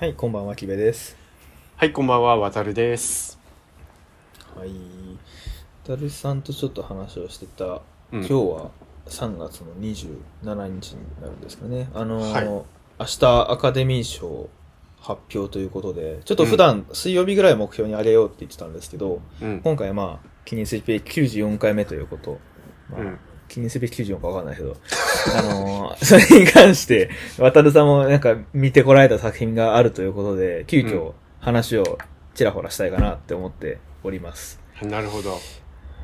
はい、こんばんは、きべです。はい、こんばんは、わたるです。はい。たるさんとちょっと話をしてた、うん今日は3月の27日になるんですかね。あのーはい明日アカデミー賞発表ということで、ちょっと普段水曜日ぐらい目標に上げようって言ってたんですけど、うん。今回はまあ、記念すべき94回目ということ。まあうん記念すべき94かわかんないけど、あのーそれに関して、渡るさんもなんか見てこられた作品があるということで、急うん遽話をちらほらしたいかなって思っております。なるほど。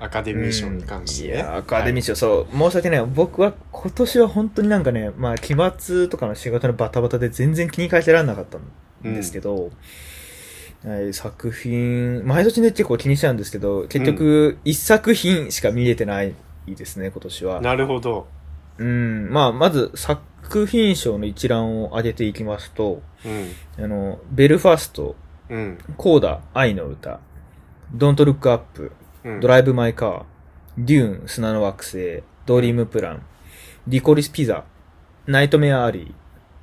アカデミー賞に関して、ね。いや、アカデミー賞、そう、申し訳ない。僕は今年は本当になんかね、まあ、期末とかの仕事のバタバタで全然気にかけられなかったんですけど、はい、作品、毎年ね結構気にしちゃうんですけど、結局、一作品しか見れてないですね、今年は。なるほど。うん、まあ、まず作品賞の一覧を挙げていきますと、うん。あの、ベルファスト、うん。コーダ、愛の歌、ドントルックアップ、うん。ドライブ・マイ・カー、デューン、砂の惑星、ドリーム・プラン、リコリス・ピザ、ナイトメア・アリー、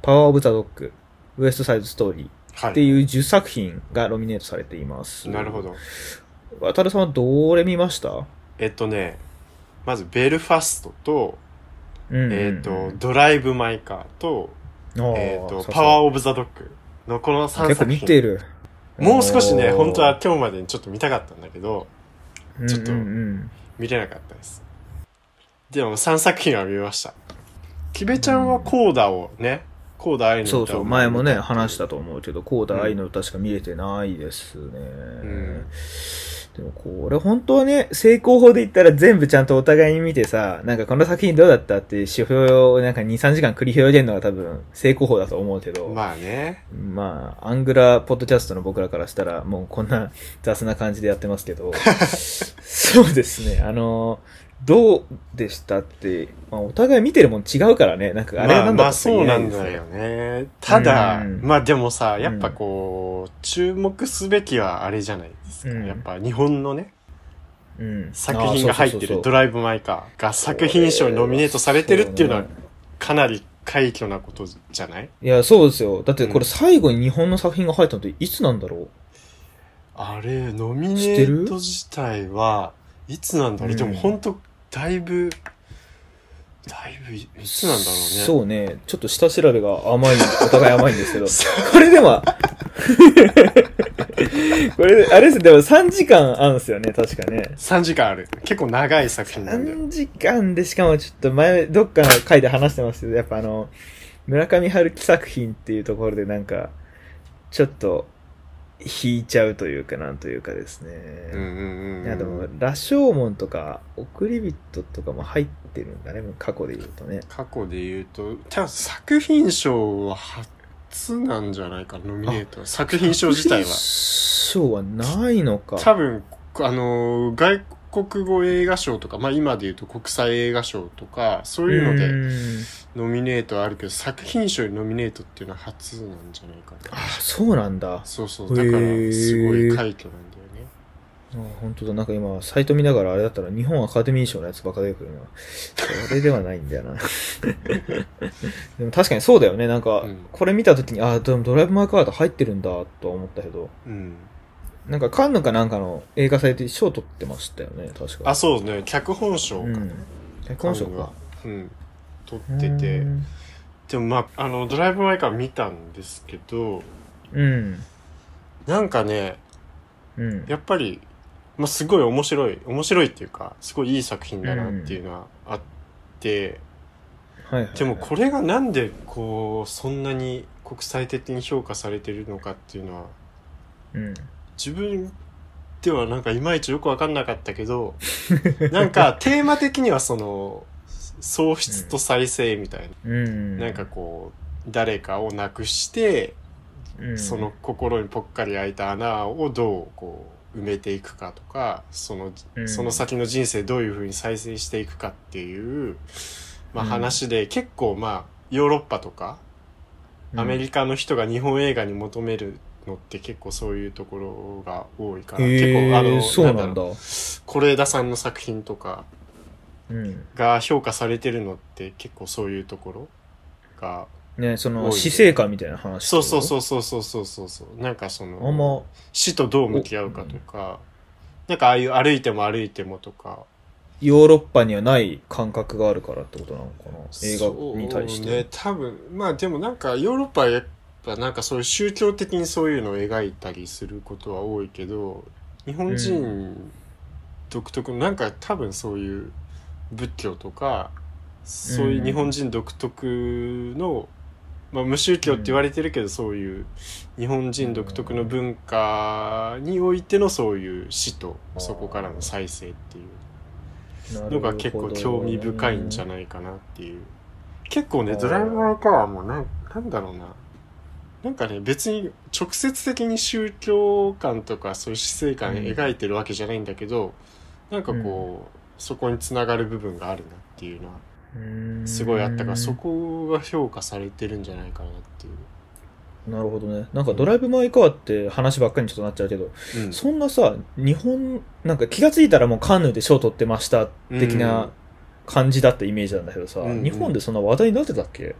パワー・オブ・ザ・ドッグ、ウエスト・サイド・ストーリーはい。っていう10作品がノミネートされています。なるほ。ど。渡るさんはどれ見ました？えっとね、まず、ベルファストと、えっと、ドライブ・マイ・カーと、えっと、パワー・オブ・ザ・ドッグのこの3結構作品。見てる。もう少しね、本当は今日までにちょっと見たかったんだけど、ちょっと見れなかったです。でも3作品は見ました。キベちゃんはコーダをね、コーダ愛の歌をそうそう、前もね、話したと思うけど、コーダ愛の歌しか見れてないですね。んでもこれ本当はね、成功法で言ったら全部ちゃんとお互いに見てさ、なんかこの作品どうだったっていう指標をなんか2、3時間繰り広げるのが多分成功法だと思うけど、ままあね。あ、アングラポッドキャストの僕らからしたらもうこんな雑な感じでやってますけど、そうですね、あの、どうでしたって、まあお互い見てるもん違うからね、なんかあれはなんだまあまあそうなんだよね。ただ、うん。まあでもさ、やっぱこう、注目すべきはあれじゃないですか。うん。やっぱ日本のね、うん。作品が入ってるドラライブ・マイ・カーが作品賞にノミネートされてるっていうのはかなり快挙なことじゃない？いや、そうですよ。だってこれ最後に日本の作品が入ったのっていつなんだろう？あれ、ノミネート自体はいつなんだろう、うん。でも本当だいぶ、だいぶいいつなんだろうね。そうね。ちょっと下調べが甘い、お互い甘いんですけど。そこれでも、これ、あれです、でも3時間あるんですよね、確かね。3時間ある。結構長い作品なんだよ。3時間でしかもちょっと前、どっかの回で話してますけど、やっぱあの、村上春樹作品っていうところでなんか、ちょっと、引いちゃうというか、なんというかですね。うんうん。いやでも、羅生門とか、送り人とかも入ってるんだね、もう過去で言うとね。過去で言うと、多分作品賞は初なんじゃないかな、ノミネートは。作品賞自体は。賞はないのか。多分、あのー、外国語映画賞とか、まあ今で言うと国際映画賞とか、そういうのでんノミネートはあるけど、作品賞にノミネートっていうのは初なんじゃないかな。あ、そうなんだ。あ、そうそう。だから、すごい快挙なんだよね。本当だ。なんか今、サイト見ながらあれだったら日本アカデミー賞のやつばっか出てくるな。それではないんだよな。でも確かにそうだよね。なんかうん、これ見たときに、あ、でもドライブ・マイ・カード入ってるんだ、とは思ったけど、うん。なんかカンヌかなんかの映画祭で賞取ってましたよね、確か。あ、そうね。脚本賞か。うん。脚本賞か。うん。撮ってて。うんでもまあ、あの、ドライブ・マイ・カー見たんですけど、うん。なんかね、うん。やっぱり、まあ、すごい面白い、面白いっていうか、すごいいい作品だなっていうのはあって、はいはいはい。でもこれがなんでこう、そんなに国際的に評価されてるのかっていうのは、うん。自分ではなんかいまいちよくわかんなかったけど、なんかテーマ的にはその、喪失と再生みたいうん。な、なんかこう、誰かを亡くして、うん、その心にぽっかり開いた穴をどうこう埋めていくかとかその,、うん。その先の人生どういうふうに再生していくかっていう、まあ、うん。話で、結構まあヨーロッパとかアメリカの人が日本映画に求めるのって結構そういうところが多いから、えー、結構あのなんだ。是枝さんの作品とかが評価されてるのって結構そういうところがね、その死生観みたいな話そうそうそうそうそうそうそうなんかその、死とどう向き合うかとか、うん、なんかああいう歩いても歩いてもとかヨーロッパにはない感覚があるからってことなのかな？映画に対して。ね多分。まあでもなんかヨーロッパはぱなんかそういう宗教的にそういうのを描いたりすることは多いけど日本人独特のなんか多分そういう仏教とかそういう日本人独特の、まあ、無宗教って言われてるけど、そういう日本人独特の文化においてのそういう死とそこからの再生っていうのが結構興味深いんじゃないかなっていう。結構ねドライバーカーもうなんなんだろうな。なんかね別に直接的に宗教観とかそういう死生観描いてるわけじゃないんだけど、なんかこう、そこにつながる部分があるなっていうのはすごいあったからそこが評価されてるんじゃないかなっていう、なるほどね。なんかドライブ・マイ・カーって話ばっかりにちょっとなっちゃうけど、うん。そんなさ、日本、なんか気がついたらもうカンヌで賞取ってました的うん。な感じだったイメージなんだけどさ、うん。日本でそんな話題になってたっけ？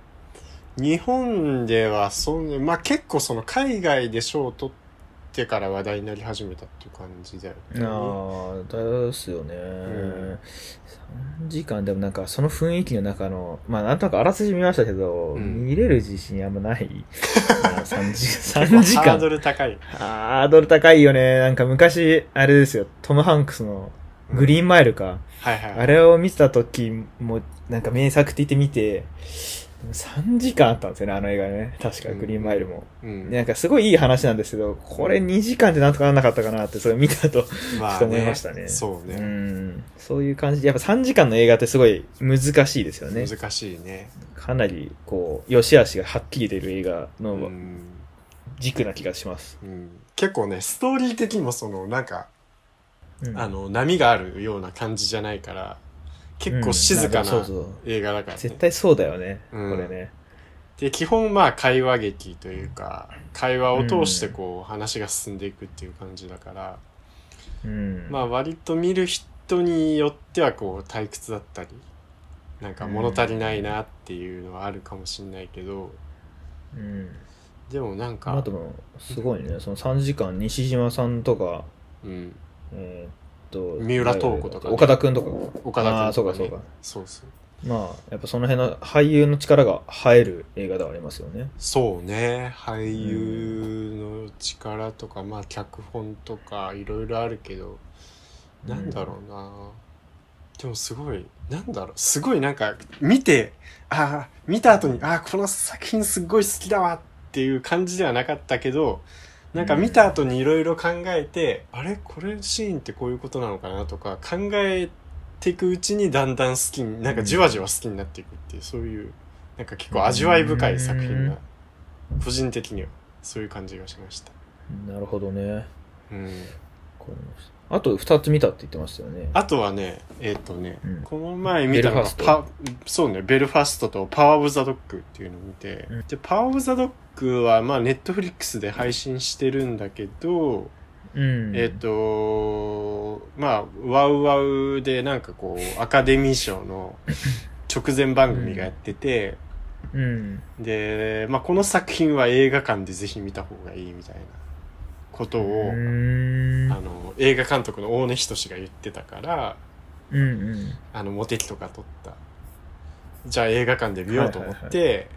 日本ではそんなまあ結構その海外で賞を取ってから話題になり始めたっていう感じだよねああ、ですよね。ん3時間でもなんかその雰囲気の中の、まあなんとなくあらすじ見ましたけど、うん見れる自信あんまない。3時、結3構時間ハード。ル高いハードル高いよね。なんか昔、あれですよ、トム・ハンクスのグリーンマイルか。はいはいあれを見てた時も、なんか名作って言って見て、3時間あったんですよね、あの映画ね。確か、グリーンマイルも。うん。でなんかすごいいい話なんですけど、これ2時間でなんとかなんなかったかなって、それ見たと、まちょっと思いましたね。そうね、うん、そういう感じ。で、やっぱ3時間の映画ってすごい難しいですよね。難しいね。かなり、こう、良し悪しがはっきり出る映画うのん、軸な気がします。うん、結構ねストーリー的にもそのなんか、うん。あの波があるような感じじゃないから結構静かな映画だからね、絶対そうだよね、うん。これね。で基本まあ会話劇というか会話を通してこう話が進んでいくっていう感じだから、うん。まあ割と見る人によってはこう退屈だったりなんか物足りないなっていうのはあるかもしれないけどうん。でもなんか、あとも、すごいね、その3時間、西島さんとか、うん、えーっと、三浦透子とかね。岡田くんとか。岡田君あーそうかとか、ね、そうか。そうそう。まあ、やっぱその辺の俳優の力が映える映画ではありますよね。そうね。俳優の力とか、まあ脚本とかいろいろあるけど、なんだろうな。でもすごいなんだろう。すごいなんか見てああ見た後にああこの作品すっごい好きだわっていう感じではなかったけどなんか見た後にいろいろ考えて、あれ？これシーンってこういうことなのかなとか考えていくうちにだんだん好きになんかじわじわ好きになっていくっていうそういうなんか結構味わい深い作品が個人的にはそういう感じがしました。なるほどね。わかうんりましたあと2つ見たって言ってましたよね。あとはね、えっ、とね、うんこの前見たのがそうね、ベルファストとパワーオブザドッグっていうのを見て、うんで、パワーオブザドッグは、まあ、ネットフリックスで配信してるんだけど、うん。えっ、と、まあ、ワウワウでなんかこう、アカデミー賞の直前番組がやってて、うん。で、まあ、この作品は映画館でぜひ見た方がいいみたいなことを、あの、映画監督の大根仁が言ってたから、うんうん。あの、モテキとか撮った。じゃあ映画館で見ようと思って、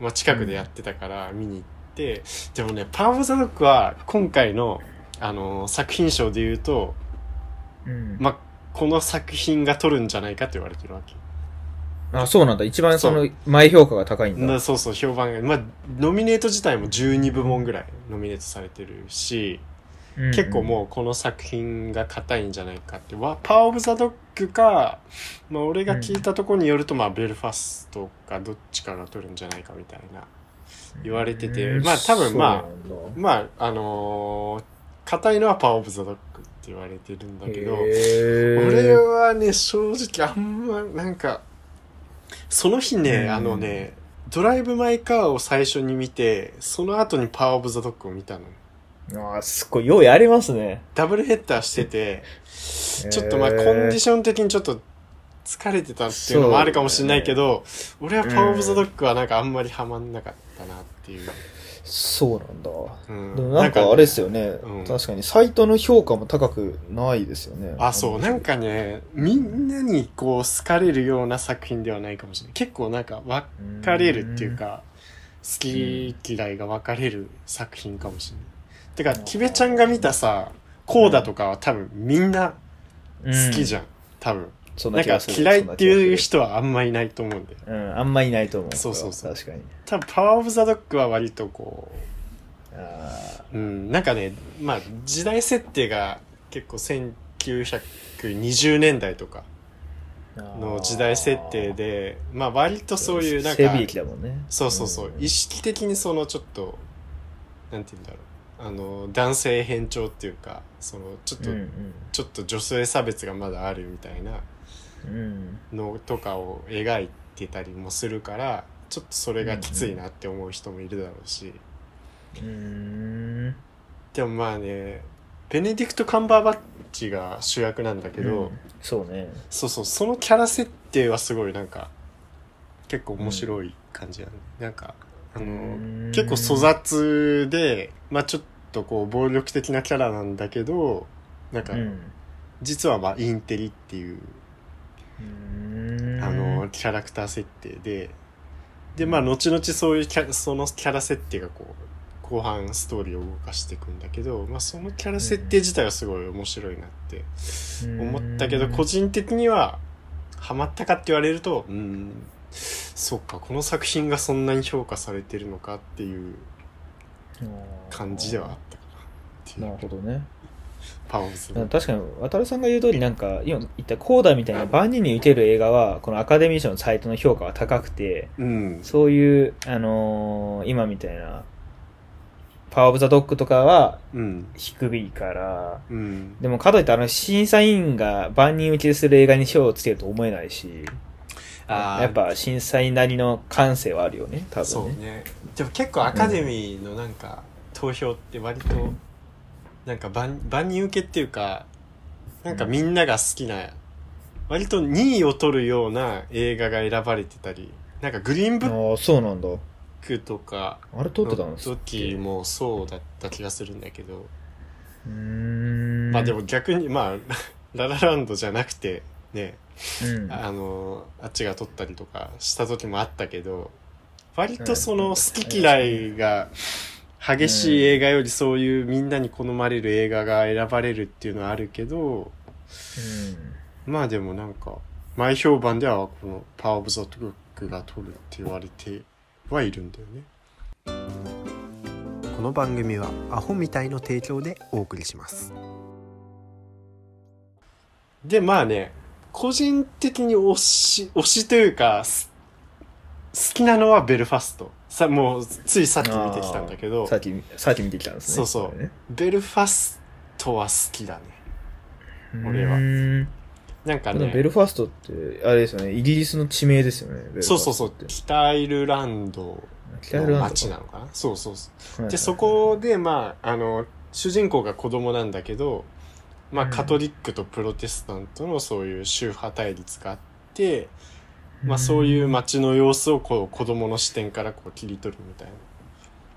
まあ近くでやってたから見に行って、でもね、パワーオブザドッグは今回の、あの作品賞で言うと、うん。まあ、この作品が撮るんじゃないかって言われてるわけ。あ、そうなんだ。一番そその、前評価が高いんだ。なそうそう、評判が。まあ、ノミネート自体も12部門ぐらいノミネートされてるし、うん結構もうこの作品が硬いんじゃないかって。わパワーオブザドッグか、まあ俺が聞いたところによると、まあベルファストかどっちかが取るんじゃないかみたいな。言われててうんまあ多分まあまあ、あのー硬いのはパワーオブザドッグって言われてるんだけど、俺はね、正直あんま、なんか、その日ね、うんあのね、ドライブ・マイ・カーを最初に見て、その後にパワー・オブ・ザ・ドッグを見たの。あーすっごい、ようやりますね。ダブルヘッダーしてて、ちょっとまあコンディション的にちょっと疲れてたっていうのもあるかもしれないけど、俺はパワーオブザドッグはなんかあんまりハマんなかったなっていう。そうなんだ。うんでもなんかあれですよね、うん確かにサイトの評価も高くないですよね。あ、そう、なんかね、みんなにこう好かれるような作品ではないかもしれない。結構なんか分かれるっていうか、好き嫌いが分かれる作品かもしれない。てか、キベちゃんが見たさ、コーダとかは多分みんな好きじゃん。多分。そんなん気がする。嫌いっていうそ人はあんまいないと思うんだよ。んな気がする。うん、あんまいないと思う。そうそうそう確かに。多分パワーオブザドッグは割とこあう、うん、なんかね、まあ時代設定が結構1920年代とかーの時代設定で、まあ割とそういうなんか、だもんね。そうそうそう、ん意識的にそのちょっと、なんて言うんだろう。あの、男性偏重っていうか、その、ちょっと、うんちょっと女性差別がまだあるみたいなうん。うん。のとかを描いてたりもするから、ちょっとそれがきついなって思う人もいるだろうし。うーん。でもまあね、ベネディクト・カンバーバッチが主役なんだけど、うんそうね。そうそう、そのキャラ設定はすごいなんか、結構面白い感じだね。なんか、あの、うん結構粗雑で、まあちょっとこう暴力的なキャラなんだけど、なんかう、ん。実はまあインテリっていう、あの、キャラクター設定で、で、まあ後々そういうキャそのキャラ設定がこう、後半ストーリーを動かしていくんだけど、まあそのキャラ設定自体はすごい面白いなって思ったけど、個人的には、ハマったかって言われると、うん、そっか、この作品がそんなに評価されてるのかっていう感じではあったかなっていう。なるほどね。パワーオブズだから確かに、渡るさんが言う通り、なんか、今言ったコーダみたいな万人に受ける映画は、このアカデミー賞のサイトの評価が高くて、うん。そういう、あのー今みたいな、パワーオブザドッグとかはうん。低いから、うん。でもかといってあの審査員が万人受けする映画に賞をつけると思えないし、あーやっぱ審査員なりの感性はあるよね、多そう分ね。ね。でも結構アカデミーのなんか、投票って割と、なんか万万人受けっていうか、なんかみんなが好きな、割と2位を取るような映画が選ばれてたり、なんかグリーンブッああ、そうなんだ。クとかあれ撮ってたんの時もそうだった気がするんだけど、うーん。まあでも逆に、まあ、ララランドじゃなくて、ね、うん、あの、あっちが撮ったりとかした時もあったけど、割とその好き嫌いが激しい映画よりそういうみんなに好まれる映画が選ばれるっていうのはあるけど、まあでもなんか、前評判ではこのパワーオブザトックが撮るって言われてはいるんだよね。この番組はアホみたいの提供でお送りします。で、まあね、個人的に推し、推しというか、す好きなのはベルファスト。さ、もう、ついさっき見てきたんだけど。さ、っき、さっき見てきたんですね。そうそう。ね。ベルファストは好きだね。俺は。なんかね、ベルファストって、あれですよね、イギリスの地名ですよね。そうそうそう。北アイルランドの北アイルランド街なのかな？そうそうそう。はい。で、そこで、まあ、あの、主人公が子供なんだけど、まあ、うん。カトリックとプロテスタントのそういう宗派対立があって、まあ、そういう街の様子をこう子供の視点からこう切り取るみたいな。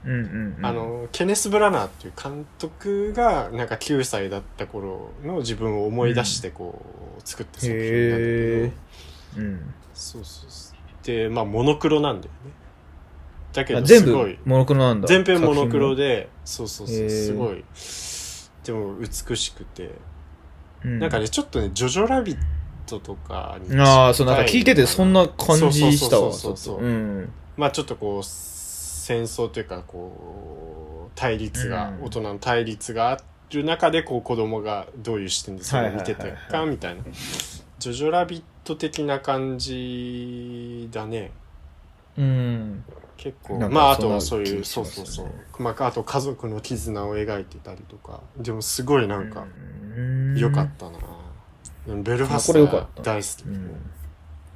うんうんうん。あの、ケネス・ブラナーっていう監督が、なんか9歳だった頃の自分を思い出してこう、作った作品なんだけへどー、うん。そうそうそう。で、まあ、モノクロなんだよね。だけど、あ全部すごい、モノクロなんだ。全編モノクロで。で、そうそうそう、すごい、でも美しくて、うんなんかね、ちょっとね、ジョジョラビットとかにああ、そう、なんか聞いててそんな感じしたわ。そうそうそう。まあちょっとこう、戦争というか、こう、対立が、うん大人の対立がある中で、こう子供がどういう視点でそれを見てたか、はいみたいな。ジョジョラビット的な感じだね。うん。結構。まああとそういう、気そうそうそう。まああと家族の絆を描いてたりとか。でもすごいなんか、うん良かったな。ベルファスあこれ良トはかった大好き。うん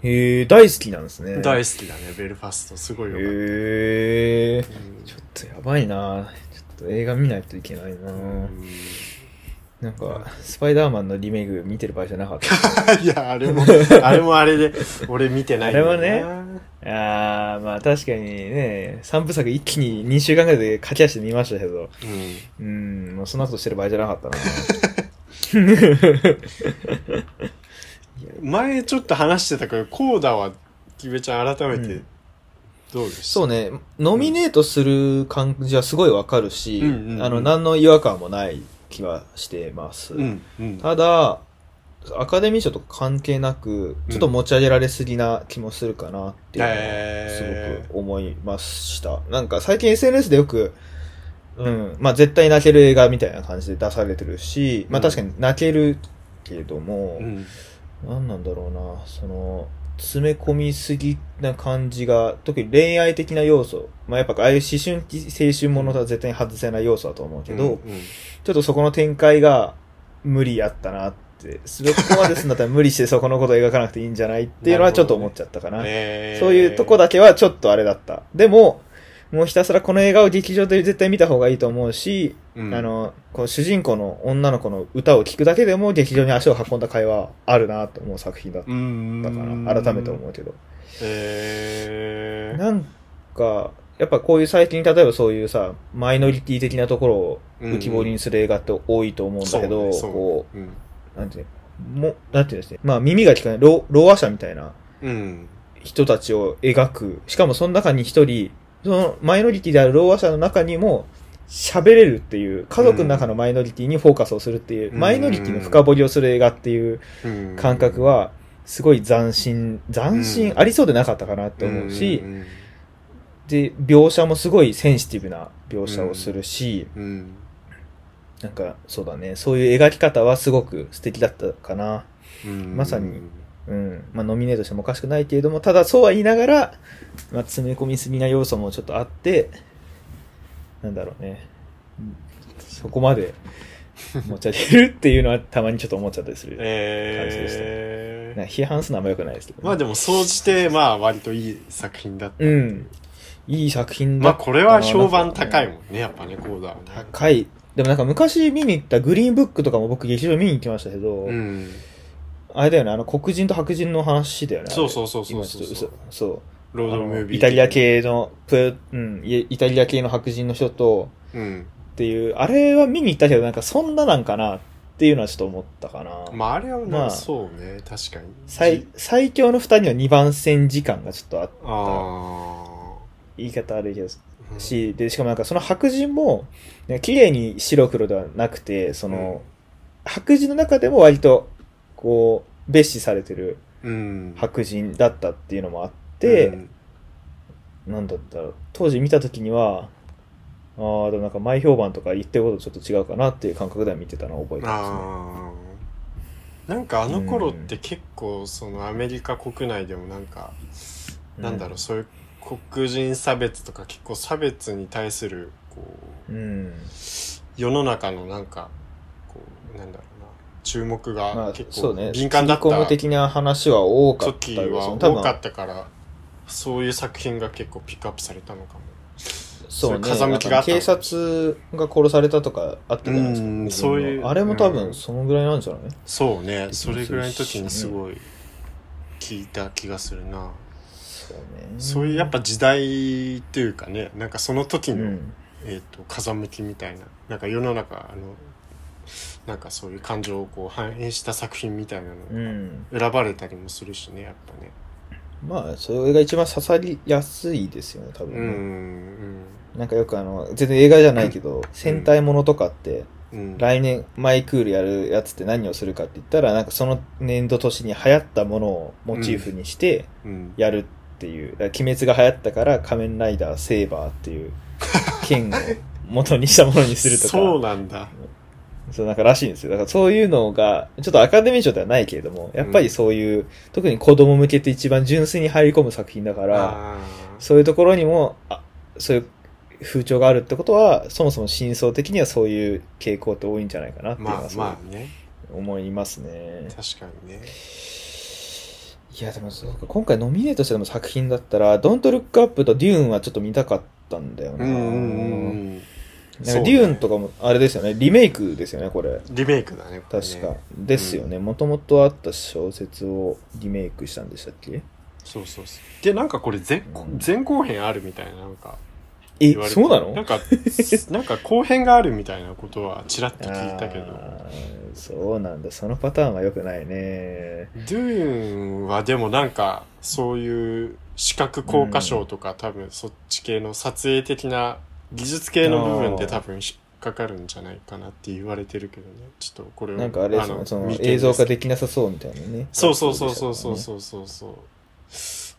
へえ、大好きなんですね。大好好きだね、ベルファスト。すごい良かった。へえ。うんちょっとやばいな。ちょっと映画見ないといけないな。うんなんか、スパイダーマンのリメイク見てる場合じゃなかった。いや、あれも、あれもあれで、俺見てないんだよなあれもあー、まあ確かにね、3部作一気に2週間ぐらいで駆け足で見ましたけど、うん。うん、もうそんなことしてる場合じゃなかったな。前ちょっと話してたけど、コーダは、キベちゃん改めてうん、どうでした？そうね、ノミネートする感じはすごいわかるし、うん。うんうんあの、何の違和感もない気はしてます。うん、うん。ただ、アカデミー賞とか関係なく、ちょっと持ち上げられすぎな気もするかなっていうのはすごく思いました。なんか最近 SNS でよく、うん、まあ絶対泣ける映画みたいな感じで出されてるし、まあ確かに泣けるけれども、うん。なんなんだろうな、その、詰め込みすぎな感じが、特に恋愛的な要素、まあやっぱああいう思春期、青春ものとは絶対に外せない要素だと思うけど、うんちょっとそこの展開が無理やったなって、そこまですんだったら無理してそこのことを描かなくていいんじゃないっていうのはちょっと思っちゃったかな。へーそういうとこだけはちょっとあれだった。でも、もうひたすらこの映画を劇場で絶対見た方がいいと思うし、うんあの、この主人公の女の子の歌を聴くだけでも劇場に足を運んだ会話あるなと思う作品だったうん。から、改めて思うけど。へーなんか、やっぱこういう最近、例えばそういうさ、マイノリティ的なところを浮き彫りにする映画って多いと思うんだけど、そうねこそううんう、なんていうのも、なんていうんですね。まあ耳が聞かない、ろろう話者みたいなうん。人たちを描く。しかもその中に一人、そのマイノリティであるろう話者の中にも、喋れるっていう、家族の中のマイノリティにフォーカスをするっていう、うん。マイノリティの深掘りをする映画っていううん。感覚は、すごい斬新、斬新、うんありそうでなかったかなって思うし、ん。で、描写もすごいセンシティブな描写をするし、うん。なんか、そうだね、そういう描き方はすごく素敵だったかな。うん。まさにうん。まあ、ノミネートしてもおかしくないけれども、ただそうは言いながら、まあ、詰め込みすぎな要素もちょっとあって、なんだろうね。うんそこまで持ち上げるっていうのはたまにちょっと思っちゃったりする。えーなんか批判するのはあんま良くないですけど、まあでも、総じて、まあ、割といい作品だった。うん。いい作品だまあ、ったなこれは評判高いもんね、やっぱね、コーダはね。高い。でもなんか昔見に行ったグリーンブックとかも僕劇場見に行きましたけど、うん。あれだよね、あの黒人と白人の話だよね。そうそうそうそう今ちょっと嘘そう。ロードムービー。イタリア。系の、プうん、イイタリア系の白人の人と、うん。っていう、あれは見に行ったけど、なんかそんななんかなっていうのはちょっと思ったかな。まあ、あれはままあ、あそうね、確かに。最、最強の二人の二番線時間がちょっとあった。あ言い方悪いけど、あ。し、で、しかもなんかその白人も、ね綺麗に白黒ではなくて、その、白人の中でも割と、こう、蔑視されてるうん。白人だったっていうのもあって、うんなんだったら、当時見た時には、ああ、でもなんか前評判とか言ってることとちょっと違うかなっていう感覚では見てたのを覚えてますね。なんかあの頃って結構、そのアメリカ国内でもなんか、なんだろう、そういう黒人差別とか結構差別に対する、こう、うん。世の中のなんか、こう、なんだろうな、注目まあ、が結構。敏感だっ切り込むた的な話は多かった時よは多かったから、そういう作品が結構ピックアップされたのかも。そうね。風向きが警察が殺されたとかあったじゃないですか。うんそういうあれも多うん分そのぐらいなんじゃない、そうね、気それぐらいの時にすごい聞いた気がするな。そうね。そういうやっぱ時代というかね、なんかその時の、うん。えっ、と、風向きみたいな、なんか世の中、あの、なんかそういう感情をこう反映した作品みたいなうのん。が選ばれたりもするしね、やっぱね。まあ、それが一番刺さりやすいですよね、多う分ね、ん、なんかよくあの、全然映画じゃないけど、戦隊ものとかって、うん。うん。来年、マイクールやるやつって何をするかって言ったら、なんかその年度年に流行ったものをモチーフにしてうん。やるっていう。だから鬼滅が流行ったから仮面ライダーセーバーっていう剣を元にしたものにするとか。そうなんだ。そう、なんからしいんですよ。だからそういうのが、ちょっとアカデミー賞ではないけれども、やっぱりそういう、特に子供向けて一番純粋に入り込む作品だから、あそういうところにも、あそういう風潮があるってことは、そもそも真相的にはそういう傾向って多いんじゃないかなっていうのはまあね、思いますね。確かにね。いや、でもそうか、今回ノミネートしての作品だったら、Don't Look Up と Dune はちょっと見たかったんだよな。うんうんうんなんかデューンとかも、あれですよね、リメイクですよね、これ。リメイクだねこれね確か。ですよね。もともとあった小説をリメイクしたんでしたっけ？そうそうそうでなんかこれ前,、うん前後編あるみたいななんかえ言われてそうなの？なんか なんか後編があるみたいなことはちらっと聞いたけどあーそうなんだ。そのパターンは良くないね。ドゥーンはでもなんかそういう視覚効果賞とか、多分そっち系の撮影的な技術系の部分で多分引っかかるんじゃないかなって言われてるけどね。ちょっとこれをなんかあれですね、その映像化すできなさそうみたいなね。そうそうそうそうそうそう。そうそう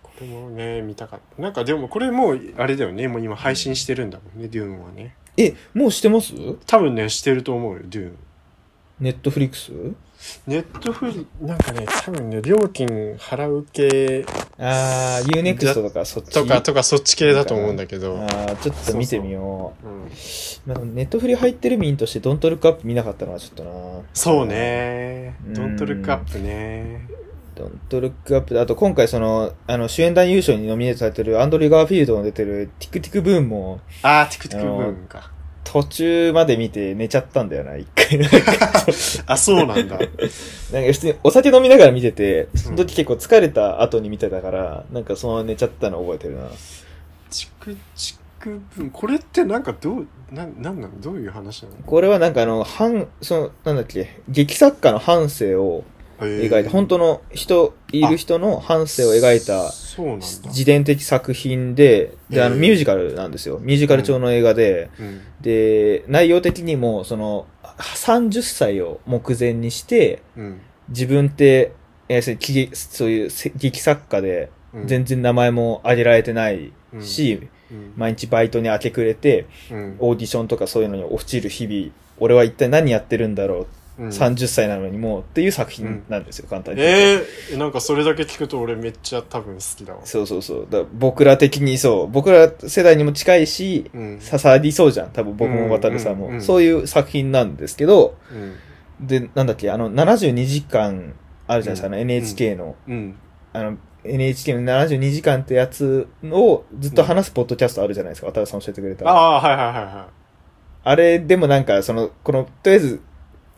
これもね見たかった。なんかでもこれもうあれだよね。もう今配信してるんだもんね、デューンはね。え、もうしてます？多分ねしてると思うよデューン。ネットフリックスネットフリなんかね多分ね料金払う系あー、UNEXT とかそっち？とかとかそっち系だと思うんだけどあー、ちょっと見てみようんう。まあ、ネットフリ入ってる民としてドントルックアップ見なかったのはちょっとな。そう。ねうんドントルックアップねドントルックアップで、あと今回その、あの、主演男優賞にノミネートされてるアンドリュー・ガーフィールドの出てるティクティクブーンもあーティクティクブーンか途中まで見て寝ちゃったんだよな、一回。あそうなんだなんか普通にお酒飲みながら見てて、その時結構疲れた後に見てたから、なんかそのまま寝ちゃったの覚えてるな。チクチクブーンこれってなんかどうななんなの？どういう話なの？これはなんかあの、半、その、なんだっけ、劇作家の半生を描いた、本当の人、いる人の半生を描いた自伝的作品で、で、あの、ミュージカルなんですよ。ミュージカル調の映画で、うん。で、内容的にも、その、30歳を目前にして、うん。自分って、えーそういう劇作家で、うん。全然名前も挙げられてないし、うん。毎日バイトに明け暮れて、うん。オーディションとかそういうのに落ちる日々、俺は一体何やってるんだろう、うん。30歳なのにもうっていう作品なんですよ、簡単に言うと。えー、なんかそれだけ聞くと俺めっちゃ多分好きだわ。そうそうそう。だ僕ら的にそう、僕ら世代にも近いし、うん。刺さりそうじゃん。多分僕も渡るさんも、うんうんうん。そういう作品なんですけど、うん。で、なんだっけ、あの、72時間あるじゃないですか、うん。NHK の、うん。あの、NHK の72時間ってやつをずっと話すポッドキャストあるじゃないですか、渡るさん教えてくれた。あああはいはいはいはれでもなんか、その、この、とりあえず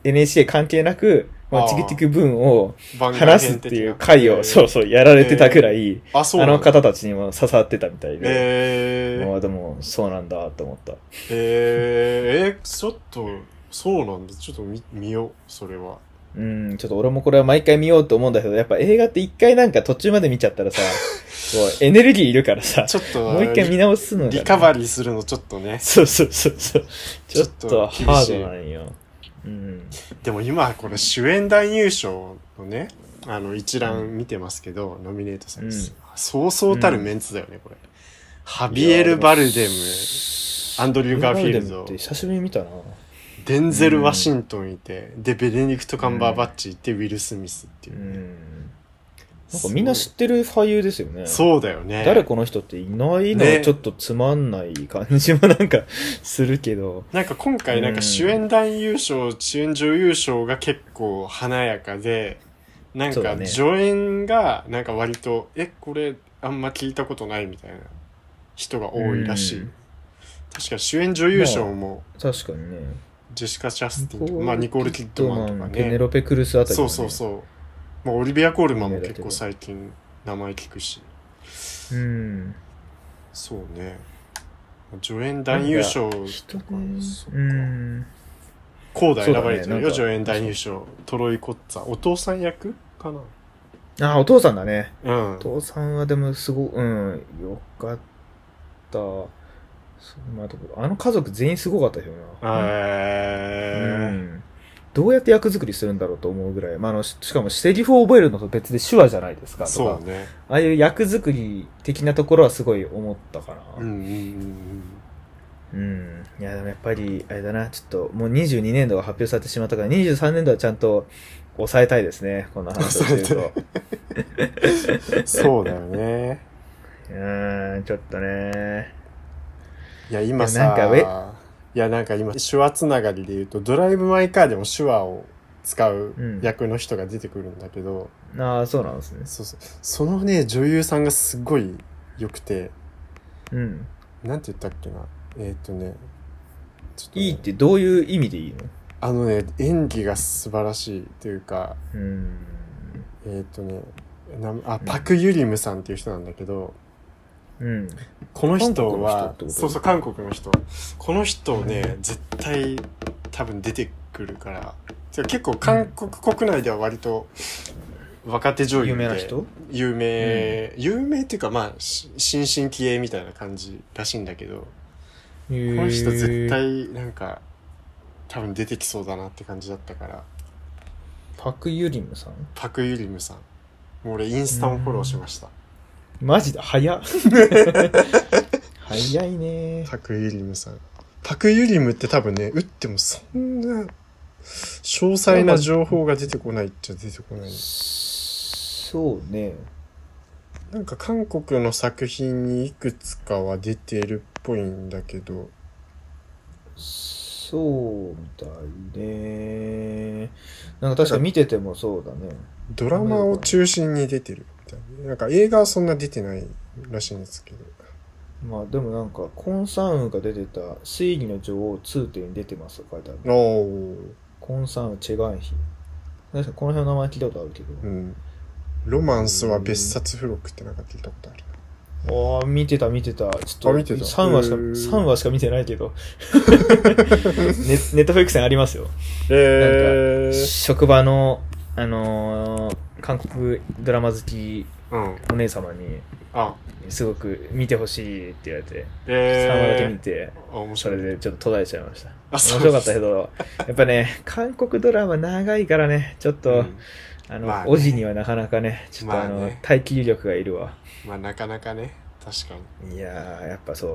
NHK 関係なく、まあ、チクティク文を話すっていう回を、そうそう、やられてたくらい、あそうあの方たちにも刺さってたみたいで。えー、まあでも、そうなんだと思った。えー、えー、ちょっとそうなんだ。ちょっと見見ようそれは。うん、ちょっと俺もこれは毎回見ようと思うんだけど、やっぱ映画って一回なんか途中まで見ちゃったらさ、こうエネルギーいるからさ、ちょっともう一回見直すのが、リカバリーするのちょっとね。そうそうそうそう。ちょっとハードなんよ。うん。でも今これ主演男優賞のねあの一覧見てますけど、ノミネートされて、うん。そうそうたるメンツだよねこれ。ハビエル・バルデムアンドリュー・ガーフィールド。久しぶりに見たな。デンゼル・ワシントンいて、でベネディクト・カンバーバッチいて、ウィル・スミスっていうう、ん。なんかみんな知ってる俳優ですよね。そうだよね誰この人っていないのねはちょっとつまんない感じもなんかするけど。なんか今回なんか主演男優賞、主演女優賞が結構華やかで、なんか助演がなんか割と、え、これあんま聞いたことないみたいな人が多いらしい。うん確か主演女優賞も確かにね。ジェシカ・チャスティンとか、まあニコール・キッドマンとかね。ペネロペ・クルスあたり、そうそうそう。まあオリビア・コールマンも結構最近名前聞くし。う。うん。そうね。助演男優賞人とかね、そうん。コーダ選ばれてるよ、ね助演男優賞。トロイ・コッツァ。お父さん役？かな？あ、お父さんだね。うんお。父さんはでもすご、うん、よかった。そうまあ、あの家族全員すごかったよな。うえん。どうやって役作りするんだろうと思うぐらい。まあ、あの、ししかもセリフを覚えるのと別で手話じゃないですか。ー、とかそうね。ああいう役作り的なところはすごい思ったかな。うんうんうんうん。いや、でもやっぱり、あれだな、ちょっと、もう22年度が発表されてしまったから、23年度はちゃんと抑えたいですね、この話をしてると。うん。そうだよね。うーん、ちょっとね。いや、今いやなんかいや、なんか今、手話つながりで言うと、ドライブ・マイ・カーでも手話を使ううん役の人が出てくるんだけど、ああ、そうなんですね。そうそう。そのね、女優さんがすごい良くて、うん。なんて言ったっけな。えーっ、とね、ね、いいってどういう意味でいいの？あのね演技が素晴らしいというかうん。えっ、とねなあパク・ユリムさんっていう人なんだけど、うん。この人韓国の人はってこと？そうそう韓国の人。この人ね絶対多分出てくるから。てか結構韓国国内では割と若手女優で有名な人？有名、有名っていうかまあし新進気鋭みたいな感じらしいんだけど。ここの人絶。対なんか多分出てきそうだなって感じだったから。パクユリムさん？パク・ユリムさん。もう俺インスタもフォローしましたマジで早っ。早いね。パク・ユリムさんパク・ユリムって多分ね打ってもそんな詳細な情報が出てこないっちゃ出てこないそうね。なんか韓国の作品にいくつかは出てるっぽいんだけどそうだね。なんか確か見ててもそうだね。ドラマを中心に出てるみたいななんか映画はそんな出てないらしいんですけどまあでもなんか、コンサンウが出てた推理の女王2点に出てますと書いてある。おおコンサンウ・チェガンヒ。確かにこの辺の名前聞いたことあるけど。うんロマンスは別冊付録ってなんか聞いたことあるああ、見てた見てた。ちょっと、てた3話しか、へー3話しか見てないけど。ネネットフリックスにありますよ。え職場の、あのー韓国ドラマ好きうん。お姉様に、あ。すごく見てほしいって言われて、え3話だけ見ー、て、あ面そ白い。れでちょっと途絶えちゃいました。あ面白かったけど、やっぱね、韓国ドラマ長いからね、ちょっと、うん。あの、まあね。おじにはなかなかね、ちょっとあの、まあね耐久力がいるわ。まあなかなかね。確かに。いやー、やっぱそう、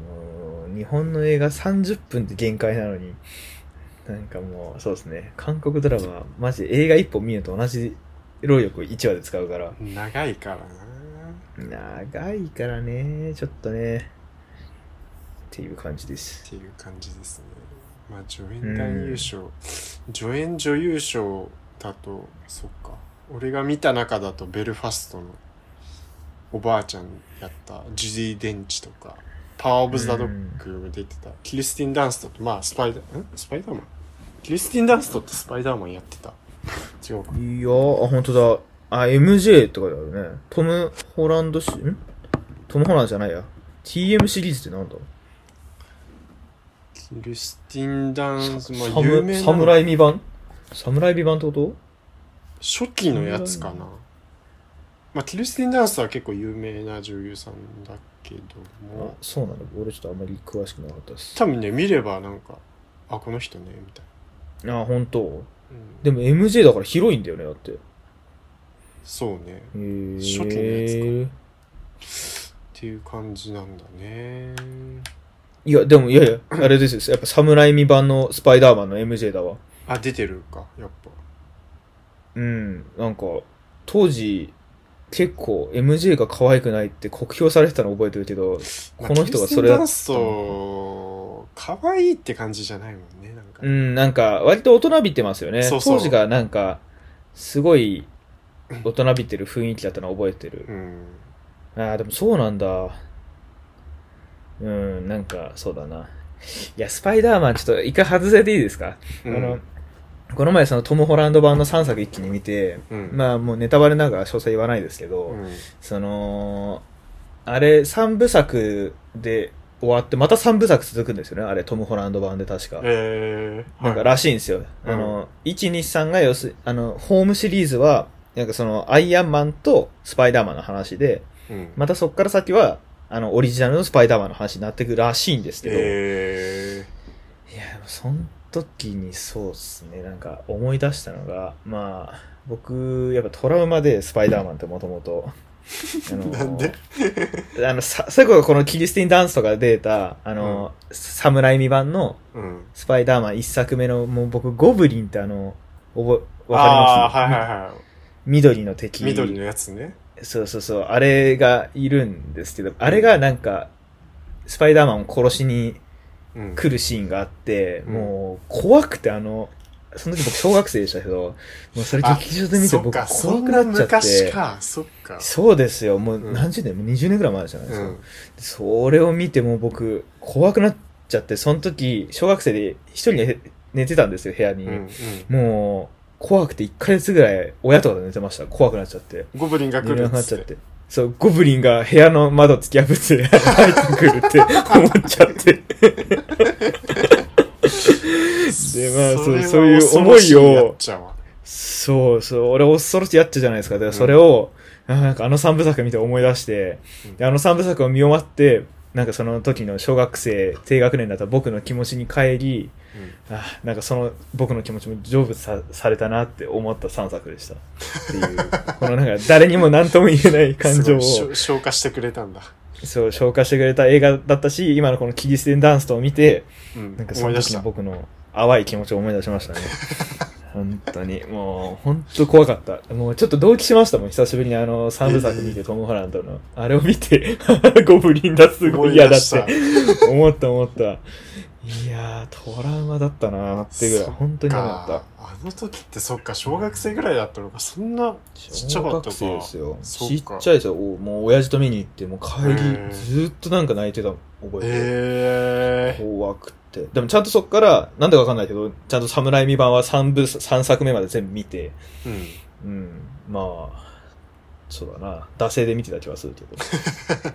もう日本の映画30分って限界なのに、なんかもう、そうですね、韓国ドラマはマジで映画1本見ると同じ労力を1話で使うから、長いからな。長いからね、ちょっとね、っていう感じです。っていう感じですね。まあ助演男優賞、助演女優賞だとそっか。俺が見た中だとベルファストのおばあちゃんやったジュディ・デンチとかパワー・オブ・ザ・ドッグが出てた、キルスティン・ダンストってまあスパイダーん？スパイダーマン？キルスティン・ダンストってスパイダーマンやってた。違うか。いやー、あ、本当だ。あ、MJ とかだよね。トム・ホランドし、ん？トム・ホランドじゃないや。TM シリーズってなんだキリスティン・ダンスまあサム有名な侍未版？侍未版ってこと？初期のやつかな。まあキリスティン・ダンスは結構有名な女優さんだけどあも、そうなの俺ちょっとあんまり詳しくなかったです。多分ね見ればなんかあこの人ねみたいな、あ、本当？うんでも MJ だから広いんだよね、だって。そうねへー初期のやっていう感じなんだねいや、でも、いやいや、あれですよ。やっぱ侍未版のスパイダーマンの MJ だわ。あ出てるかやっぱうん。なんか、当時、結構 MJ が可愛くないって酷評されてたの覚えてるけど、この人がそれだだダンスと可愛いって感じじゃないもんねなんか、うん、なんか、割と大人びてますよね。そうそう当時がなんか、すごい、大人びてる雰囲気だったの覚えてる。うんああ、でもそうなんだ。うん、なんか、そうだな。いや、スパイダーマン、ちょっと一回外せていいですか、うんあの、この前そのトム・ホランド版の3作一気に見て、うんまあもうネタバレながら詳細言わないですけど、うんその、あれ3部作で終わって、また3部作続くんですよね、あれトム・ホランド版で確か。えー、なんかはいらしいんですよ。うん。あの、1、2、3が要するあの、ホームシリーズは、なんかその、アイアンマンとスパイダーマンの話で、うん。またそっから先は、あの、オリジナルのスパイダーマンの話になってくるらしいんですけど、えいや、その時にそうっすね、なんか思い出したのが、まあ、僕、やっぱトラウマでスパイダーマンってもともと、あのなんで？あの、さ、最後がこのキリスティン・ダンスとか出た、あの、侍未版のー、うん。スパイダーマン一作目の、もう僕、ゴブリンってあの、覚え、わかります？はいはいは緑の敵。い緑のやつね。そうそうそう、あれがいるんですけど、あれがなんか、スパイダーマンを殺しにうん。来るシーンがあって、うん。もう怖くてあの、その時僕小学生でしたけど、もうそれあ劇場で見て僕そっかそ怖くなっちゃって。昔かそっかそうですよ。もううん何十年、もう20年ぐらい前じゃないですか。うんそれを見てもう僕、怖くなっちゃって、その時、小学生で一人で寝てたんですよ、部屋に。うんもう、怖くて1ヶ月ぐらい親とかと寝てました。怖くなっちゃって。うん、ゴブリンが来るっなくなっちゃってて。そう、ゴブリンが部屋の窓突き破って 入ってくるって思っちゃって。で、まあ、そう、そういう思いを、そうそう、俺恐ろしいやっちゃじゃないですか。で、それを、あなんかあの三部作見て思い出して、であの三部作を見終わって、なんかその時の小学生、低学年だった僕の気持ちに帰り、あなんかその僕の気持ちも成仏さされたなって思った3作でした。っていう、このなんか誰にも何とも言えない感情を、消化してくれたんだ、そう、消化してくれた映画だったし、今のこのキリステンダンストを見て、うん。なんかその時の思い出した。僕の淡い気持ちを思い出しましたね。本当に、もう、本当怖かった。もうちょっと同期しましたもん、久しぶりにあの、三部作見て、トム・ホランドの。あれを見て、ゴブリンだ、すごい嫌だって思った思った。いやー、トラウマだったなーってぐらい、本当に嫌だった。あの時ってそっか小学生ぐらいだったのかそんなちっちゃかったか小学生ですよ。ちっちゃいですよ。おもう親父と見に行って、もう帰りずーっとなんか泣いてた、覚えてえ怖くて。でもちゃんとそっから、なんでかわかんないけど、ちゃんと侍未版は3部、三作目まで全部見て、うん。うん、まあ、そうだな、惰性で見てた気はするけど。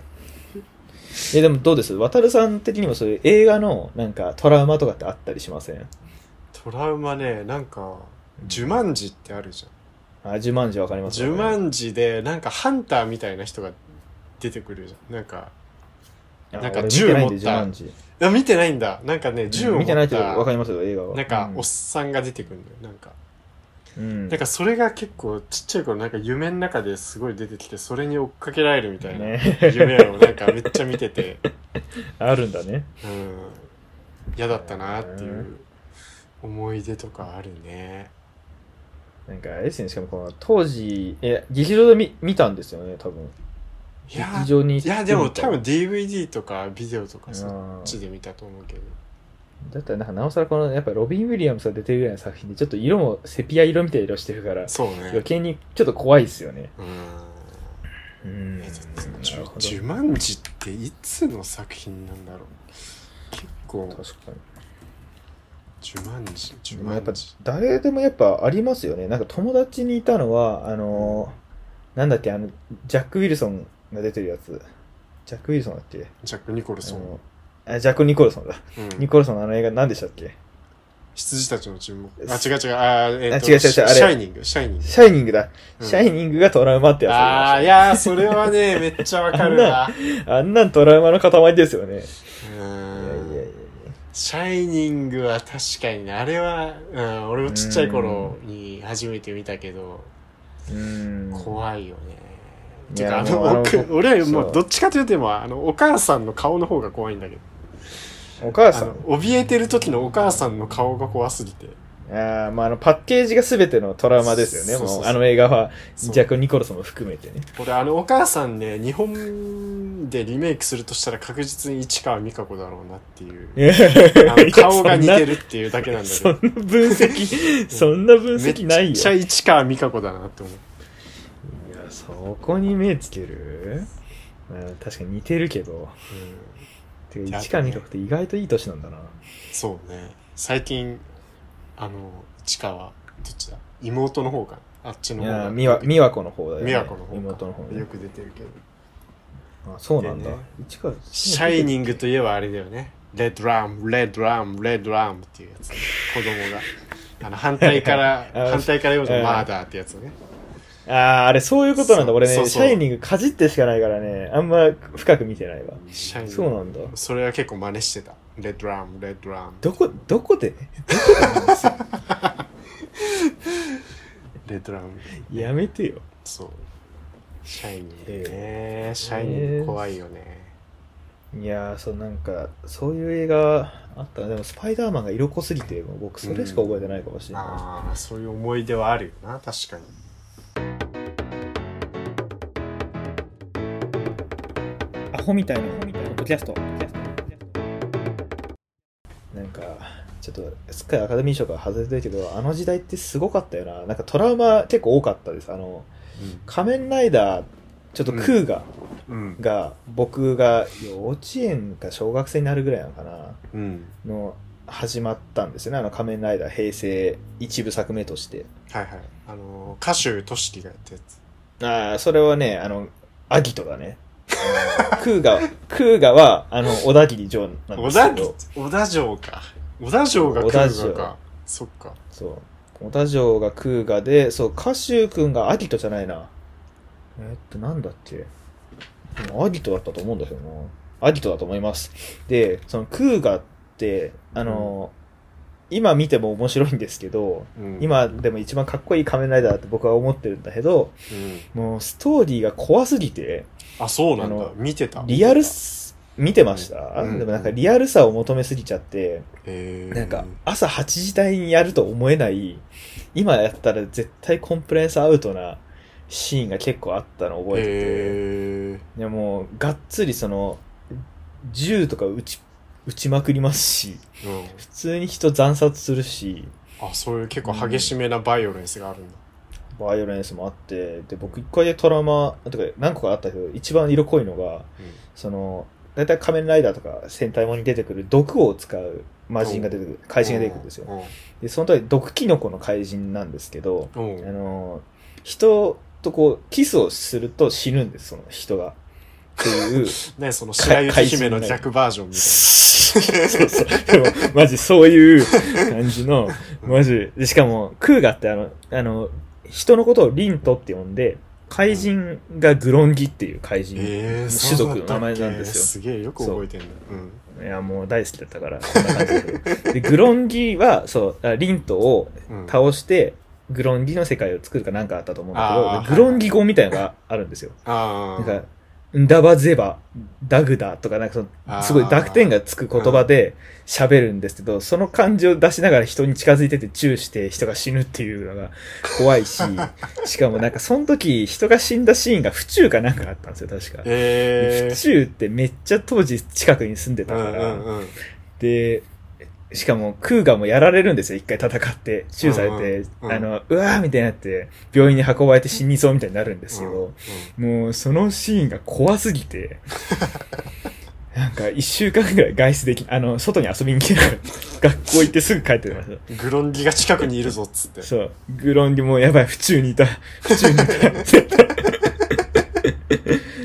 え、でもどうです？渡るさん的にもそういう映画のなんかトラウマとかってあったりしません？トラウマねなんか呪文字ってあるじゃん。あ、呪文字わかります？呪文字でなんかハンターみたいな人が出てくるじゃん。なんかあなんか銃持った呪文字。いや見てないんだ。なんかね銃を持っ見てないけどわかたりますよ、映画は。なんかうん。おっさんが出てくるんだよ。なんか。うん。なんかそれが結構ちっちゃい頃なんか夢の中ですごい出てきてそれに追っかけられるみたいなね、夢をなんかめっちゃ見てて。あるんだね。うん。嫌だったなっていう思い出とかあるね。なんかあれですね、しかもこの当時、え、劇場で見見たんですよね、多分。いや劇場にい。やでも多分 DVD とかビデオとかそっちで見たと思うけど。だったらなんかなおさらこのやっぱロビン・ウィリアムスが出てるぐらいの作品でちょっと色もセピア色みたいな色してるからそうね。余計にちょっと怖いですよね。うん。うんえだってなるほど呪文字っていつの作品なんだろう。結構。確かに。呪文字でもやっぱ呪文字誰でもやっぱありますよね。なんか友達にいたのはあのーなんだっけあのジャック・ウィルソンが出てるやつ。ジャック・ウィルソンだっけ？ジャック・ニコルソン、あジャック・ニコルソンだ、うん。ニコルソンのあの映画何でしたっけ？羊たちの注目あ違う違う。あー、えー違う違う違うシあれ。シャイニング。シャイニング。シャイニングだ、うん。シャイニングがトラウマってやつああーいやーそれはねめっちゃわかるなあんなんトラウマの塊ですよね。ういやいやいやいシャイニングは確かにねあれは、うん、俺もちっちゃい頃に初めて見たけどや。うん。怖いよねいやてかあの俺はもそううどっちかというともうあのお母さんの顔の方が怖いんだけどお母さん怯えてる時のお母さんの顔が怖すぎてあーまあ、あの、パッケージが全てのトラウマですよね。もう、あの映画は、ジャック・ニコルソンも含めてね。俺あのお母さんね日本でリメイクするとしたら確実に市川美香子だろうなっていう 顔が似てる。るっていうだけなんだけそんどな分析、そんな分め析ないよ。っちゃ市川美香子だなって思うそこに目つける？まあ確かに似てるけど。うん。てか、市川美香子って意外といい年なんだな。そうね。最近あの市川どっちだ？妹の方かな？あっちいの方美和、子の方だよね。美和子の方か。妹の方ね。よ。く出てるけど。あ、そうなんだ。でね。市川、シャイニングといえばあれだよね。レッドラムレッドラムレッドラムっていうやつ子供が。あの反対から あ反対から読むとうんマー。ダーってやつねああ、あれそういうことなんだ。俺ね、そうそう。シャイニングかじってしかないからね、あんま深く見てないわ。シャイニング。そうなんだ。それは結構真似してた。レッドラムレッドラムどこ、どこで？どこでなんですよレッドラムやめてよ。そう。シャイニングね。えシャイニング怖いよね。いやー、そうなんか、そういう映画あったな。でもスパイダーマンが色濃すぎて、もう僕それしか覚えてないかもしれない。ああそういう思い出はあるよな。確かにホみたいな、ポッドキャスト。なんか、ちょっと、すっかりアカデミー賞から外れてるけど、あの時代ってすごかったよな。なんかトラウマ結構多かったです。あの、仮面ライダーちょっとクーガうんが、僕が幼稚園か小学生になるぐらいなのかな、うんの、始まったんですよね。あの仮面ライダー平成一部作目として。はいはいあの歌手としきがやったやつああ、それはね、あの、アギトだね。クーガ、クーガは、あの、小田切城なんです小田けど、小田城か小田城が来る小田城のかそっかそう。小田城がクーガで、そう、歌手くんがアギトじゃないな。えーっと、なんだっけ。アギトだったと思うんだけどな。アギトだと思います。で、そのクーガって、あの、今見ても面白いんですけど、うん今でも一番かっこいい仮面ライダーだって僕は思ってるんだけど、うんもうストーリーが怖すぎて、あそうなんだ。見てた。リアルす、見てました、うん。でもなんかリアルさを求めすぎちゃって、えー。なんか朝8時台にやると思えない、今やったら絶対コンプライアンスアウトなシーンが結構あったの覚えてて、えでもうがっつりその、銃とか撃ち、撃ちまくりますし、ーうん。普通に人惨殺するし、あそういう結構激しめなバイオレンスがあるんだバイオレンスもあって、で、僕一回でトラウマ、とか何個かあったけど、一番色濃いのが、その、だいたい仮面ライダーとか戦隊ものに出てくる毒を使う魔人が出てくる、怪人が出てくるんですよ。で、その時毒キノコの怪人なんですけど、うんうんあの、人とこう、キスをすると死ぬんです、その人が。っていう。ねその白雪姫の逆バージョンみたいそうそう。でも、マジそういう感じの、マジ。でしかも、クーガってあの、あの、人のことをリントって呼んで、怪人がグロンギっていう怪な人、えー、種族の名前けなんですよ。すげえよく覚えてんだ。う。ん。いや、もう大好きだったから、こんな感じだけどで、グロンギは、そう、あリントをうん。倒して、グロンギの世界を作るかなんかあったと思うんだけどグロンギ語みたいなのがあるんですよ。ああなんか、ンダバゼバ、ダグダとか、なんかその、すごい濁点がつく言葉で喋るんですけど、その感じを出しながら人に近づいててチューして人が死ぬっていうのが怖いし、しかもなんかその時人が死んだシーンが府中かなんかあったんですよ、確か。でえ府中ってめっちゃ当時近くに住んでー、たから、うんうんうん。で、しかも、クーガもやられるんですよ、一回戦って。チューされて、うんうんあの、うわーみたいになって、病院に運ばれて死にそうみたいになるんですけど、もう、そのシーンが怖すぎて、なんか、一週間ぐらい外出でき、あの、外に遊びに行けなかった。学校行ってすぐ帰ってましうんグロンギが近くにいるぞっつってた。そう。グロンギもうやばい、府中にいた。府中にいた。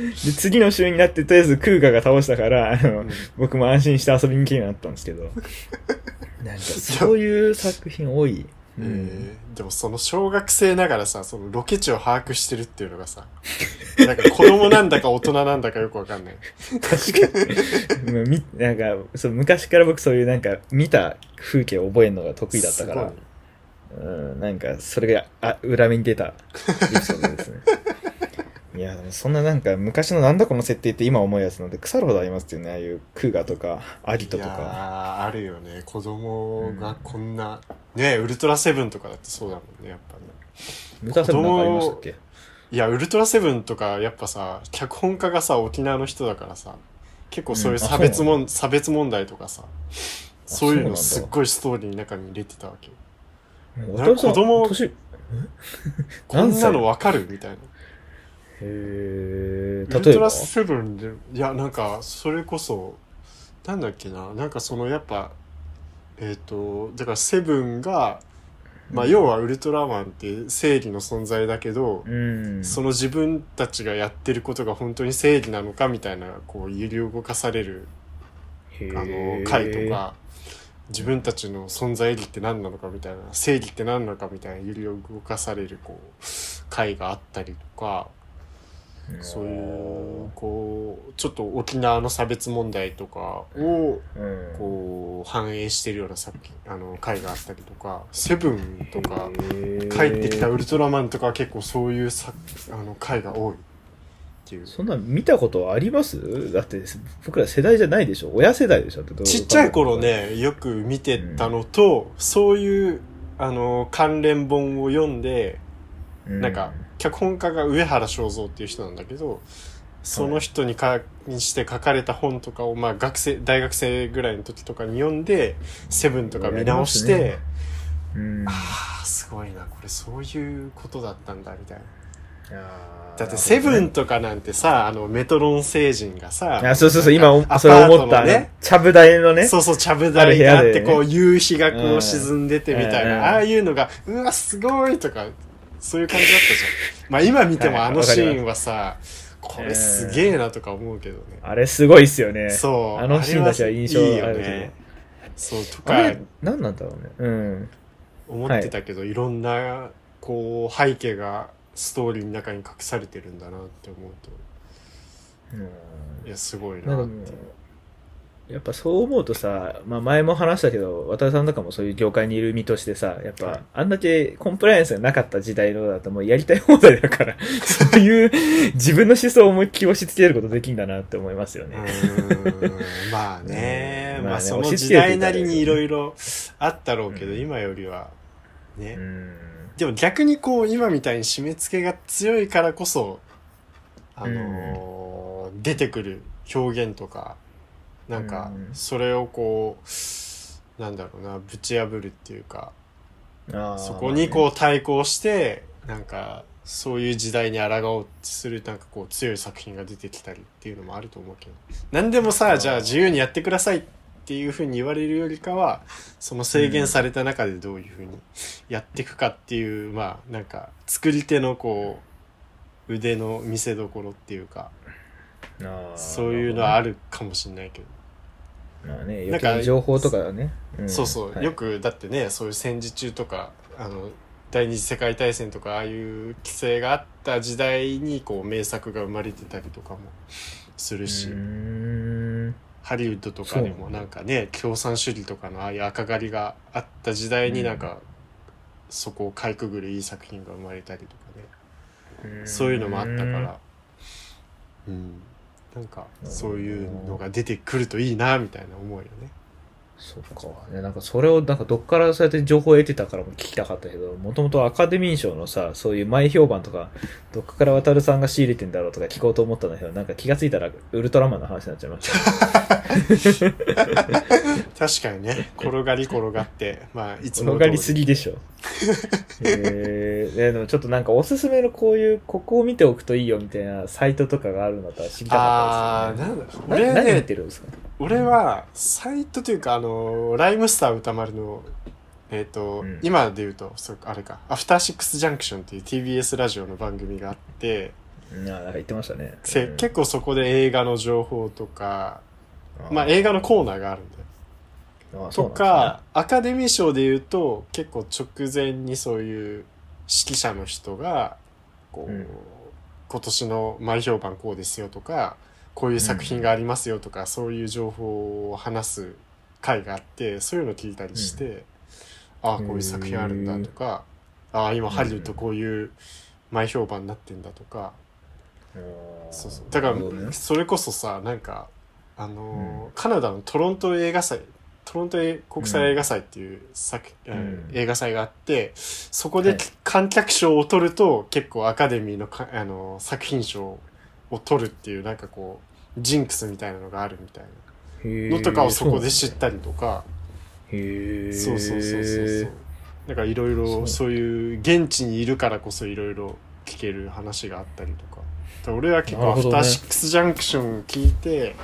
で、次の週になって、とりあえずクーガが倒したから、あの、うん僕も安心して遊びに行けるようになったんですけど。なんか、そういう作品多い。えーでもその小学生ながらさそのロケ地を把握してるっていうのがさなんか子供なんだか大人なんだかよくわかんない確かに。まあみなんか、そう、昔から僕そういうなんか、見た風景を覚えるのが得意だったから、うん、なんか、それが、あ、裏目に出たエピソードですね。いや、でもそんななんか、昔のなんだこの設定って今思うやつなんで腐るほどありますよね。ああいうクーガとか、アギトいやとか。ーあるよね。子供がこんな、ねウルトラセブンとかだってそうだもんねやっぱね。ムタセブンなんかありましたっけ？いやウルトラセブンとかやっぱさ脚本家がさ沖縄の人だからさ結構そういううん。あ差別も、ん差別問題とかさそういうのそうなんだ。すっごいストーリーの中に入れてたわけよ。子供年 こんなのわかる？みたいなへー。ウルトラセブンでいやなんかそれこそなんだっけな？なんかそのやっぱえっ、とだからセブンがまあ要はウルトラマンって正義の存在だけど、うん。その自分たちがやってることが本当に正義なのかみたいなこう揺り動かされるへあのー回とか自分たちの存在意義って何なのかみたいな正義って何なのかみたいな揺り動かされるこう回があったりとかそういうこうちょっと沖縄の差別問題とかをうん。こう反映してるような作品あの回があったりとか「セブンとか帰ってきたウルトラマンとかは結構そういうさあの回が多いっていう。そんなん見たことあります？だって僕ら世代じゃないでしょ？親世代でしょ？ちっちゃい頃ねよく見てたのと、そういうあの関連本を読んでうん。なんか脚本家が上原正蔵っていう人なんだけどその人にかにして書かれた本とかを、まあ、学生大学生ぐらいの時とかに読んで「セブンとか見直して、ね。うん。ああすごいなこれそういうことだったんだみたいな。だってセブンとかなんてさ、あのメトロン星人がさ、あそうそうそう、今、それ思った。ね、ちゃぶ台のね。そうそう、ちゃぶ台があって、こう、夕日がこう沈んでてみたいうんな、ああいうのが、うわ、すごいとか、そういう感じだったじゃん。まあ今見てもはいあのシーンはさ、これすげえなとか思うけどね。あれすごいっすよね。そう。あのシーンたちは印象あるけど。よね。そう、とかあれ、何なんだろうね。うん。思ってたけど、いろんな、こう、背景がストーリーの中に隠されてるんだなって思うと、うんいや、すごいなってやっぱそう思うとさ、まあ前も話したけど、渡辺さんとかもそういう業界にいる身としてさ、やっはい。ぱあんだけコンプライアンスがなかった時代のだともうやりたい放題だから、そういう自分の思想を思いっきり押し付けることできんだなって思いますよね。まあね、うん。まあその時代なりにいろいろあったろうけど、うん。今よりはね、うん。でも逆にこう今みたいに締め付けが強いからこそあのー出てくる表現とかなんかうんそれをこうなんだろうなぶち破るっていうかそこにこう対抗してなんかそういう時代に抗おうとするなんかこう強い作品が出てきたりっていうのもあると思うけど。何でもさじゃあ自由にやってくださいっていうふうに言われるよりかはその制限された中でどういうふうにやっていくかっていう、まあなんか作り手のこう腕の見せ所っていうかそういうのはあるかもしれないけど、まあね、なんか余計に情報とかね。ん。そうそう、はい。よくだってねそういう戦時中とかあの第二次世界大戦とかああいう規制があった時代にこう名作が生まれてたりとかもするし、ハリウッドとかでもなんかね共産主義とかのああいう赤狩りがあった時代になんか、そこをかいくぐるいい作品が生まれたりとかね。そういうのもあったから。うんなんかそういうのが出てくるといいなみたいな思うよね。そっか。ね、なんかそれを、なんかどっからそうやって情報を得てたからも聞きたかったけど、もともとアカデミー賞のさ、そういう前評判とか、どっかから渡るさんが仕入れてんだろうとか聞こうと思ったんだけど、なんか気がついたらウルトラマンの話になっちゃいました、確かにね。転がり転がって。まあいつも通転がりすぎでしょ。えー、ねでもちょっとなんかおすすめのこういう、ここを見ておくといいよみたいなサイトとかがあるのとは知りたかああったですなんだ俺ね。な何見ねてるんですか？俺はサイトというかあのライムスター歌丸のえっ、と、うん。今で言うとそうあれか「アフターシックスジャンクション」っていう TBS ラジオの番組があって、なんか言ってましたね。せうん。結構そこで映画の情報とか、あまあ映画のコーナーがあるんだよとか、アカデミー賞で言うと結構直前にそういう指揮者の人がこう、うん。今年の前評判こうですよとかこういう作品がありますよとか、そういう情報を話す会があってそういうの聞いたりして、ああこういう作品あるんだとか、ああ今ハリウッドこういう前評判になってんだとか、そうそう。だからそれこそさなんかあのーカナダのトロント映画祭トロント国際映画祭っていう作、ん。うん映画祭があってそこではい。観客賞を取ると結構アカデミーのか、あのー作品賞を取るっていうなんかこうジンクスみたいなのがあるみたいなのとかをそこで知ったりとか、へえ。そうそうそうそうそうだからいろいろそういう現地にいるからこそいろいろ聞ける話があったりとか俺は結構アフターシックスジャンクション聞いて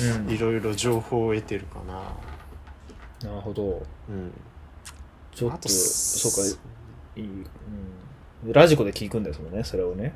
うんいろいろ情報を得てるかななるほど。うんちょっと、そうか、いい、うん。ラジコで聞くんですもんね、それをね。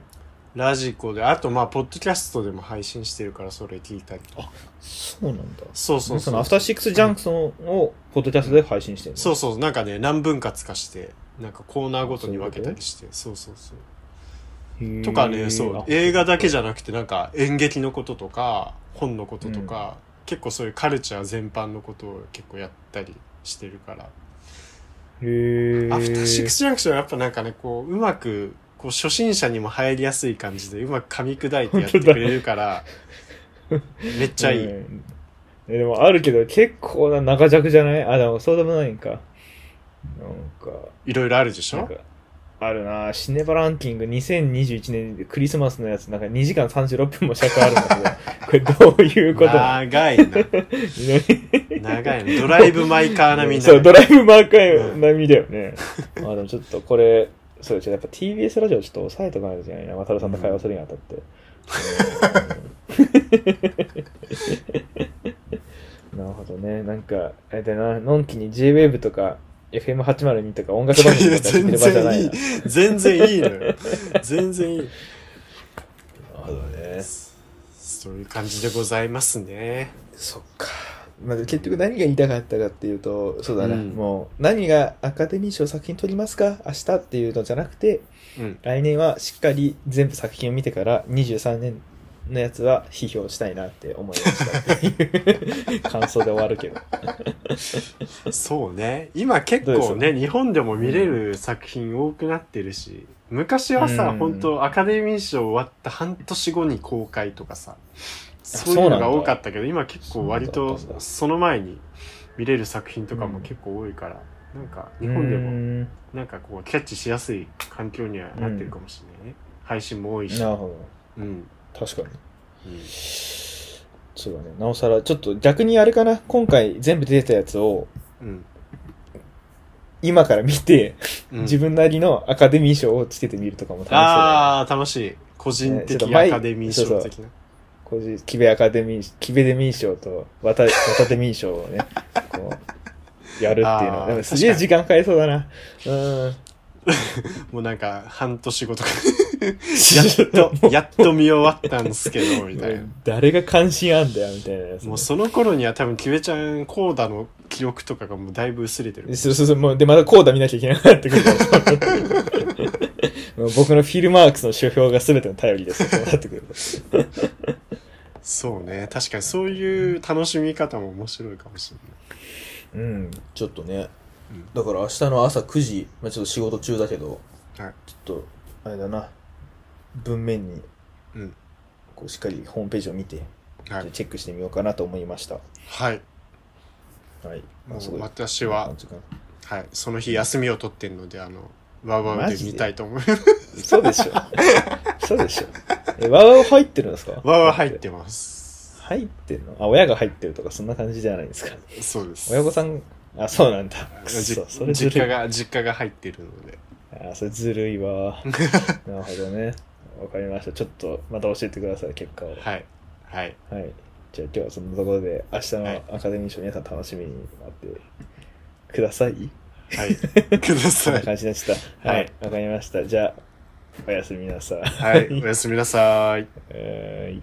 ラジコであとまあポッドキャストでも配信してるからそれ聞いたりとか。そうなんだ。そうそうそう。そのアフターシックスジャンクソンを、ポッドキャストで配信してるの？そうそうなんかね何分割かしてなんかコーナーごとに分けたりして。そうそうそう。とかねそう。あ映画だけじゃなくてなんか演劇のこととか本のこととか、結構そういうカルチャー全般のことを結構やったりしてるから、へー。アフターシックスジャンクションはやっぱなんかねこううまくこう初心者にも入りやすい感じでうまく噛み砕いてやってくれるからめっちゃいい、うん。えでもあるけど、結構な長尺じゃない？あ、でもそうでもないんか。なんか、いろいろあるでしょ？あるな。シネバランキング2021年でクリスマスのやつ。なんか2時間36分も尺あるんだけど、これどういうこと？な長いな。の 長いな。ドライブ・マイ・カー並みになそう、るドライブマーカー並みだよね。あ、でもちょっとこれ、そうですやっぱ TBS ラジオちょっと抑えとかないといけないな、渡るさんと会話するにあたって。うんなるほどね。なんか、あれだな、のんきに J-Wave とか FM802 とか音楽番組とかてる場じゃないな。なる全然いいのよ。全然いい。ほどね。そういう感じでございますね。そっか。まあ、結局何が言いたかったかっていうと、そうだな、うん。もう、何がアカデミー賞作品取りますか？明日っていうのじゃなくて、うん。来年はしっかり全部作品を見てから23年のやつは批評したいなって思いましたっていう。感想で終わるけど。そうね。今結構ね、で日本でも見れる作品多くなってるし、昔はさ、うん。本当アカデミー賞終わった半年後に公開とかさ、そういうのが多かったけど、今結構割とその前に見れる作品とかも結構多いから、なんか日本でもなんかこうキャッチしやすい環境にはなってるかもしれないね。配信も多いし。なるほど。うん。確かに。うんそうだね。なおさら、ちょっと逆にあれかな。今回全部出てたやつをうん。今から見て、うん自分なりのアカデミー賞をつけてみるとかも楽しそうだね。ああ、楽しい。個人的アカデミー賞的な。こういうキベアカデミー、キベデミー賞とワタ、ワタデミー賞をね、こう、やるっていうのあは。ーでもすげえ時間かかりそうだな。うん。もうなんか半年後とか、や やっと、やっと見終わったんですけど、みたいな。誰が関心あんだよ、みたいなもうその頃には多分キベちゃんコーダの記録とかがもうだいぶ薄れてる。そうそうそう、もう、で、またコーダ見なきゃいけなくなってくる僕のフィルマークスの書評が全ての頼りですよ、そうなってくると。そうね。確かにそういう楽しみ方も面白いかもしれうん、ちょっとね。うんだから明日の朝9時、まあちょっと仕事中だけど、はいちょっと、あれだな、文面に、うんこうしっかりホームページを見て、ない。はい。チェックしてみようかなと思いました。はい。はい。もうすごい私ははい。その日休みを取ってるので、あの、ワウワウで見たいと思います。そうでしょ。そうでしょ。え、ワウワウ入ってるんですか？ワウワウ入ってます。入ってんの？あ、親が入ってるとかそんな感じじゃないですか。そうです。親御さん、あ、そうなんだ。くじそ、それずるい。実家が、実家が入ってるので。あ、それずるいわ。なるほどね。わかりました。ちょっと、また教えてください、結果を。はい。はい。はい。じゃあ今日はそんなところで、明日はいのアカデミー賞皆さん楽しみに待ってください。はい。くだ そんさ。ない感じでした。ははいい。わかりました。じゃあ、おやすみなさい。はい。おやすみなさい。はい。